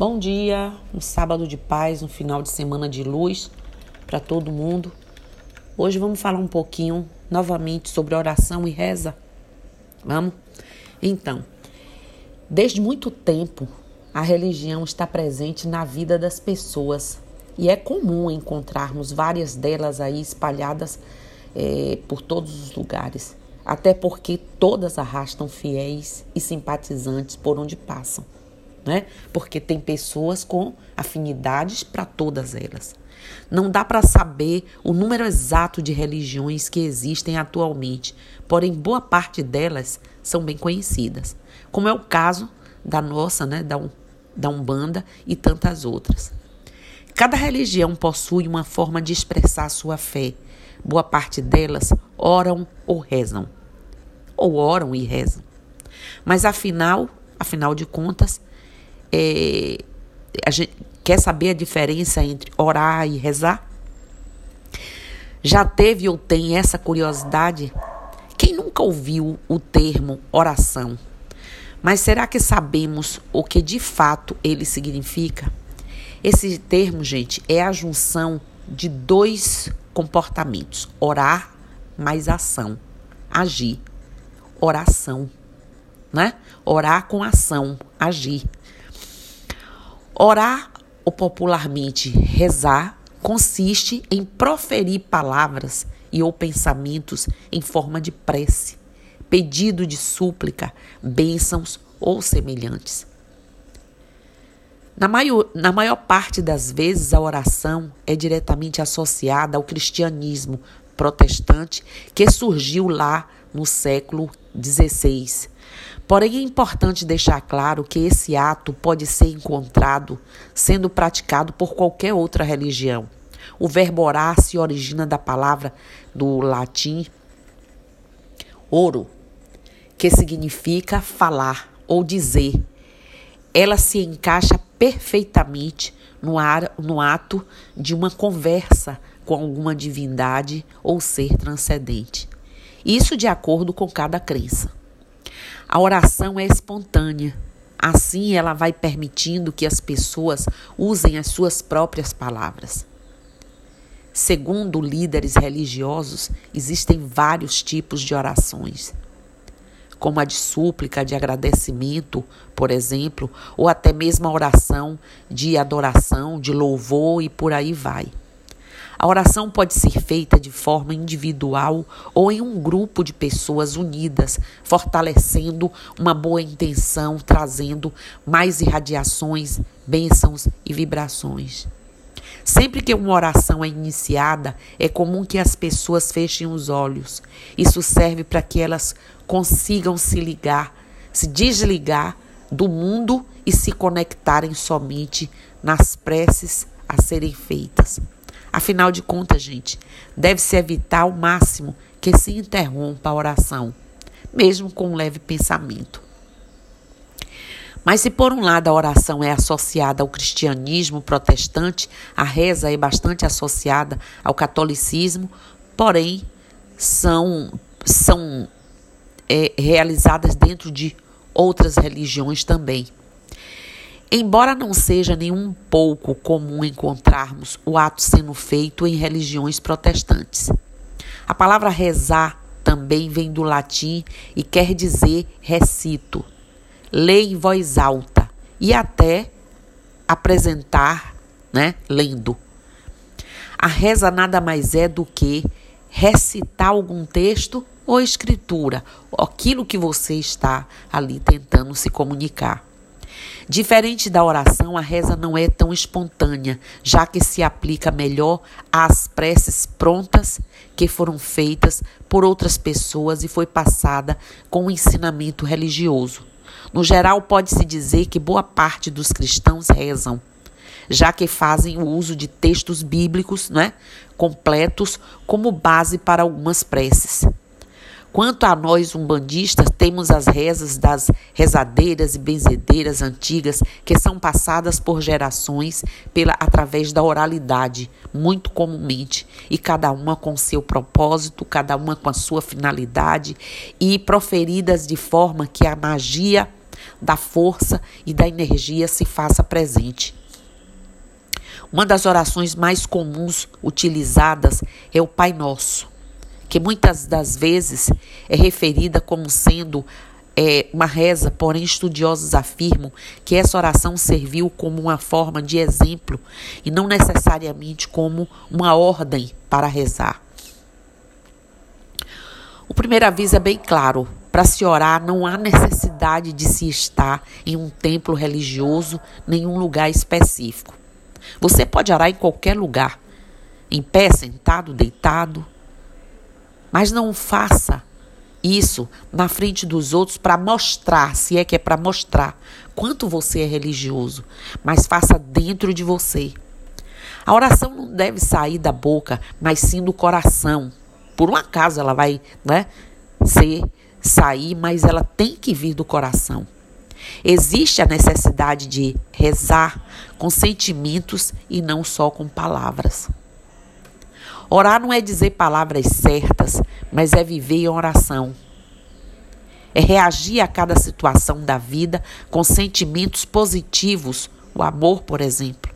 Bom dia, um sábado de paz, um final de semana de luz para todo mundo. Hoje vamos falar um pouquinho novamente sobre oração e reza. Vamos? Então, desde muito tempo, a religião está presente na vida das pessoas e é comum encontrarmos várias delas aí espalhadas é, por todos os lugares, até porque todas arrastam fiéis e simpatizantes por onde passam né? Porque tem pessoas com afinidades para todas elas. Não dá para saber o número exato de religiões que existem atualmente, porém boa parte delas são bem conhecidas, como é o caso da nossa, né, da, da Umbanda e tantas outras. Cada religião possui uma forma de expressar sua fé. Boa parte delas oram ou rezam. Ou oram e rezam. Mas afinal, afinal de contas, é, a gente quer saber a diferença entre orar e rezar? Já teve ou tem essa curiosidade? Quem nunca ouviu o termo oração? Mas será que sabemos o que de fato ele significa? Esse termo, gente, é a junção de dois comportamentos: orar mais ação, agir, oração, né? Orar com ação, agir. Orar, ou popularmente rezar, consiste em proferir palavras e ou pensamentos em forma de prece, pedido de súplica, bênçãos ou semelhantes. Na maior, na maior parte das vezes, a oração é diretamente associada ao cristianismo protestante que surgiu lá no século XVI Porém, é importante deixar claro que esse ato pode ser encontrado sendo praticado por qualquer outra religião. O verbo orar se origina da palavra do latim oro, que significa falar ou dizer. Ela se encaixa perfeitamente no, ar, no ato de uma conversa com alguma divindade ou ser transcendente. Isso de acordo com cada crença. A oração é espontânea. Assim, ela vai permitindo que as pessoas usem as suas próprias palavras. Segundo líderes religiosos, existem vários tipos de orações, como a de súplica, de agradecimento, por exemplo, ou até mesmo a oração de adoração, de louvor e por aí vai. A oração pode ser feita de forma individual ou em um grupo de pessoas unidas, fortalecendo uma boa intenção, trazendo mais irradiações, bênçãos e vibrações. Sempre que uma oração é iniciada, é comum que as pessoas fechem os olhos. Isso serve para que elas consigam se ligar, se desligar do mundo e se conectarem somente nas preces a serem feitas. Afinal de contas, gente, deve-se evitar ao máximo que se interrompa a oração, mesmo com um leve pensamento. Mas se por um lado a oração é associada ao cristianismo protestante, a reza é bastante associada ao catolicismo, porém são, são é, realizadas dentro de outras religiões também. Embora não seja nem um pouco comum encontrarmos o ato sendo feito em religiões protestantes. A palavra rezar também vem do latim e quer dizer recito, ler em voz alta e até apresentar, né, lendo. A reza nada mais é do que recitar algum texto ou escritura, aquilo que você está ali tentando se comunicar. Diferente da oração, a reza não é tão espontânea, já que se aplica melhor às preces prontas que foram feitas por outras pessoas e foi passada com o ensinamento religioso. No geral, pode-se dizer que boa parte dos cristãos rezam, já que fazem o uso de textos bíblicos né, completos como base para algumas preces. Quanto a nós umbandistas, temos as rezas das rezadeiras e benzedeiras antigas que são passadas por gerações pela através da oralidade, muito comumente, e cada uma com seu propósito, cada uma com a sua finalidade e proferidas de forma que a magia da força e da energia se faça presente. Uma das orações mais comuns utilizadas é o Pai Nosso, que muitas das vezes é referida como sendo é, uma reza, porém estudiosos afirmam que essa oração serviu como uma forma de exemplo e não necessariamente como uma ordem para rezar. O primeiro aviso é bem claro: para se orar não há necessidade de se estar em um templo religioso, nem um lugar específico. Você pode orar em qualquer lugar, em pé, sentado, deitado. Mas não faça isso na frente dos outros para mostrar, se é que é para mostrar quanto você é religioso, mas faça dentro de você. A oração não deve sair da boca, mas sim do coração. Por um acaso ela vai, né, ser sair, mas ela tem que vir do coração. Existe a necessidade de rezar com sentimentos e não só com palavras. Orar não é dizer palavras certas, mas é viver em oração. É reagir a cada situação da vida com sentimentos positivos, o amor, por exemplo.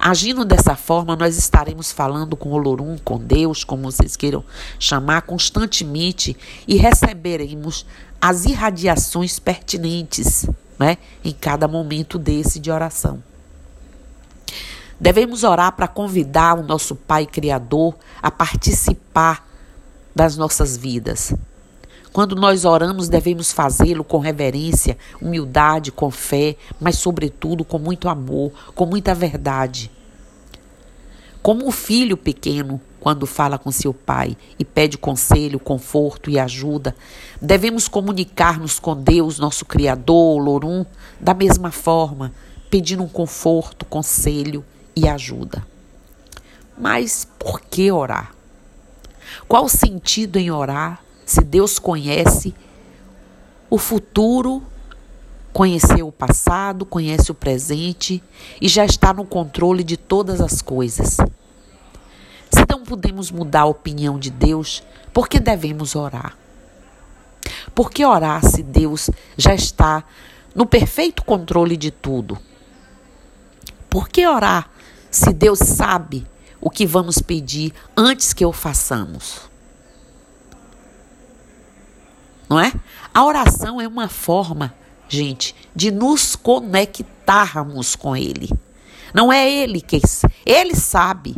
Agindo dessa forma, nós estaremos falando com Olorum, com Deus, como vocês queiram chamar, constantemente e receberemos as irradiações pertinentes né, em cada momento desse de oração. Devemos orar para convidar o nosso Pai Criador a participar das nossas vidas. Quando nós oramos, devemos fazê-lo com reverência, humildade, com fé, mas, sobretudo, com muito amor, com muita verdade. Como o filho pequeno, quando fala com seu pai e pede conselho, conforto e ajuda, devemos comunicar-nos com Deus, nosso Criador, Lorum, da mesma forma, pedindo um conforto, conselho e ajuda. Mas por que orar? Qual o sentido em orar se Deus conhece o futuro, conheceu o passado, conhece o presente e já está no controle de todas as coisas? Se não podemos mudar a opinião de Deus, por que devemos orar? Por que orar se Deus já está no perfeito controle de tudo? Por que orar se Deus sabe o que vamos pedir antes que o façamos. Não é? A oração é uma forma, gente, de nos conectarmos com Ele. Não é Ele que Ele sabe,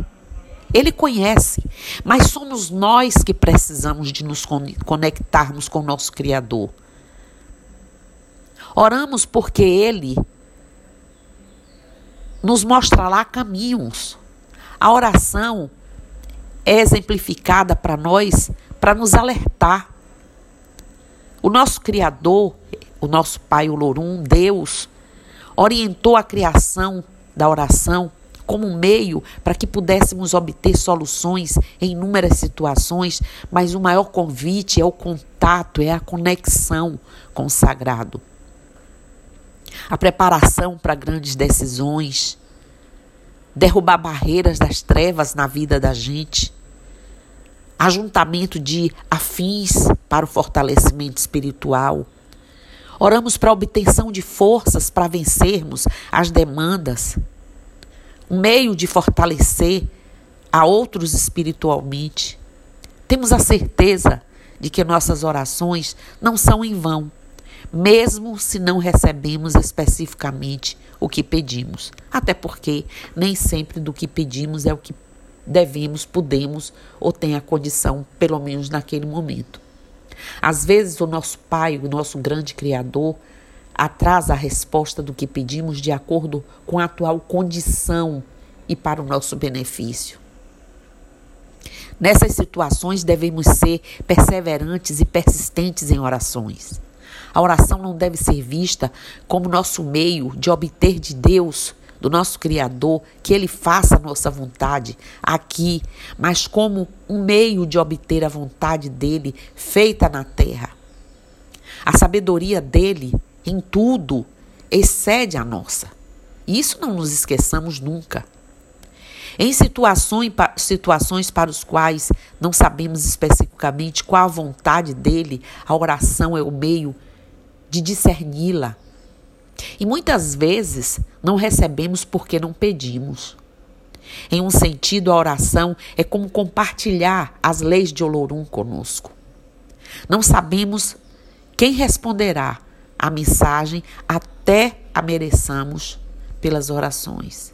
Ele conhece, mas somos nós que precisamos de nos conectarmos com o nosso Criador. Oramos porque Ele nos mostra lá caminhos. A oração é exemplificada para nós para nos alertar. O nosso Criador, o nosso Pai Olorum, Deus, orientou a criação da oração como um meio para que pudéssemos obter soluções em inúmeras situações, mas o maior convite é o contato, é a conexão com o sagrado a preparação para grandes decisões, derrubar barreiras das trevas na vida da gente, ajuntamento de afins para o fortalecimento espiritual. Oramos para a obtenção de forças para vencermos as demandas, um meio de fortalecer a outros espiritualmente. Temos a certeza de que nossas orações não são em vão mesmo se não recebemos especificamente o que pedimos. Até porque nem sempre do que pedimos é o que devemos, podemos ou tem a condição, pelo menos naquele momento. Às vezes, o nosso Pai, o nosso grande Criador, atrasa a resposta do que pedimos de acordo com a atual condição e para o nosso benefício. Nessas situações, devemos ser perseverantes e persistentes em orações. A oração não deve ser vista como nosso meio de obter de Deus, do nosso Criador, que Ele faça a nossa vontade aqui, mas como um meio de obter a vontade dele feita na terra. A sabedoria dele em tudo excede a nossa. Isso não nos esqueçamos nunca. Em situações, situações para os quais não sabemos especificamente qual a vontade dele, a oração é o meio de discerni-la. E muitas vezes não recebemos porque não pedimos. Em um sentido, a oração é como compartilhar as leis de Olorum conosco. Não sabemos quem responderá a mensagem até a mereçamos pelas orações.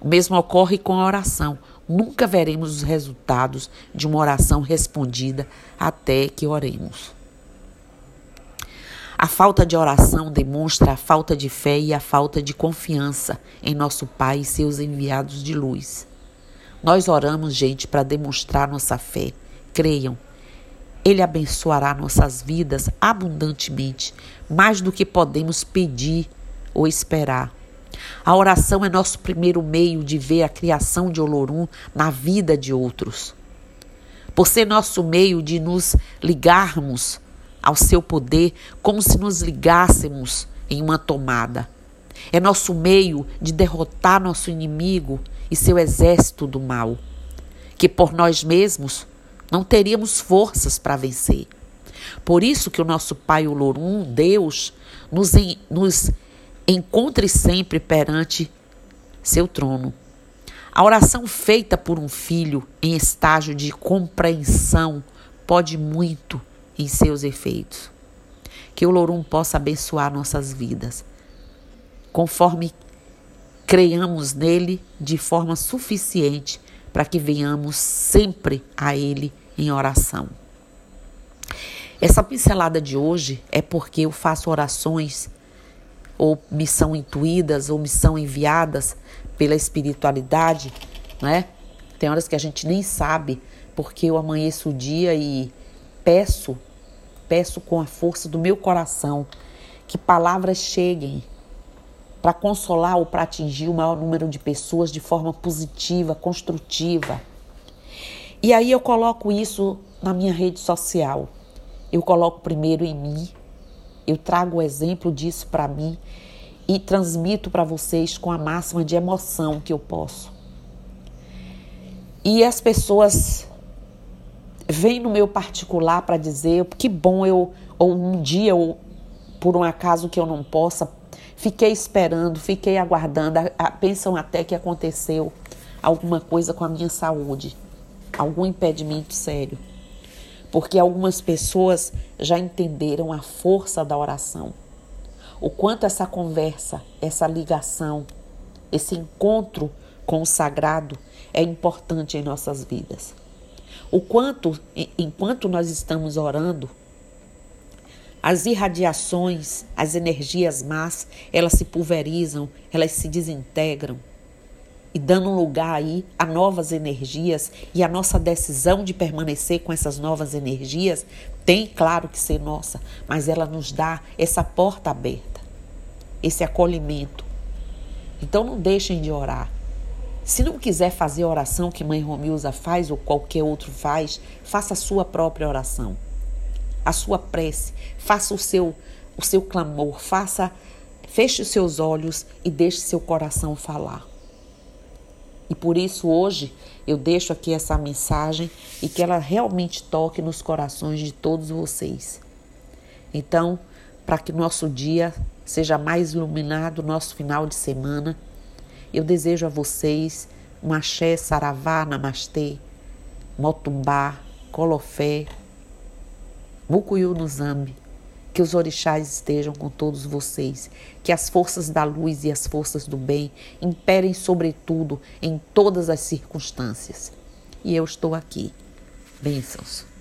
O mesmo ocorre com a oração. Nunca veremos os resultados de uma oração respondida até que oremos. A falta de oração demonstra a falta de fé e a falta de confiança em nosso Pai e seus enviados de luz. Nós oramos, gente, para demonstrar nossa fé. Creiam, Ele abençoará nossas vidas abundantemente, mais do que podemos pedir ou esperar. A oração é nosso primeiro meio de ver a criação de Olorum na vida de outros. Por ser nosso meio de nos ligarmos ao seu poder como se nos ligássemos em uma tomada. É nosso meio de derrotar nosso inimigo e seu exército do mal, que por nós mesmos não teríamos forças para vencer. Por isso que o nosso Pai Olorum, Deus, nos, nos encontre sempre perante seu trono. A oração feita por um filho em estágio de compreensão pode muito em seus efeitos. Que o Lorum possa abençoar nossas vidas, conforme creiamos nele de forma suficiente para que venhamos sempre a ele em oração. Essa pincelada de hoje é porque eu faço orações ou missão intuídas ou missão enviadas pela espiritualidade, né? Tem horas que a gente nem sabe porque eu amanheço o dia e peço, peço com a força do meu coração que palavras cheguem para consolar ou para atingir o maior número de pessoas de forma positiva, construtiva. E aí eu coloco isso na minha rede social. Eu coloco primeiro em mim, eu trago o exemplo disso para mim e transmito para vocês com a máxima de emoção que eu posso. E as pessoas vem no meu particular para dizer que bom eu, ou um dia, ou por um acaso que eu não possa, fiquei esperando, fiquei aguardando, a, a, pensam até que aconteceu alguma coisa com a minha saúde, algum impedimento sério. Porque algumas pessoas já entenderam a força da oração, o quanto essa conversa, essa ligação, esse encontro com o sagrado é importante em nossas vidas. O quanto, enquanto nós estamos orando, as irradiações, as energias más, elas se pulverizam, elas se desintegram e dando lugar aí a novas energias e a nossa decisão de permanecer com essas novas energias tem, claro, que ser nossa, mas ela nos dá essa porta aberta, esse acolhimento. Então não deixem de orar. Se não quiser fazer a oração que Mãe Romilza faz ou qualquer outro faz, faça a sua própria oração, a sua prece, faça o seu, o seu clamor, faça, feche os seus olhos e deixe seu coração falar. E por isso hoje eu deixo aqui essa mensagem e que ela realmente toque nos corações de todos vocês. Então, para que nosso dia seja mais iluminado, nosso final de semana, eu desejo a vocês um axé, saravá, namastê, motumbá, colofé, mucuyu no zambi. Que os orixás estejam com todos vocês. Que as forças da luz e as forças do bem imperem sobretudo em todas as circunstâncias. E eu estou aqui. Bênçãos.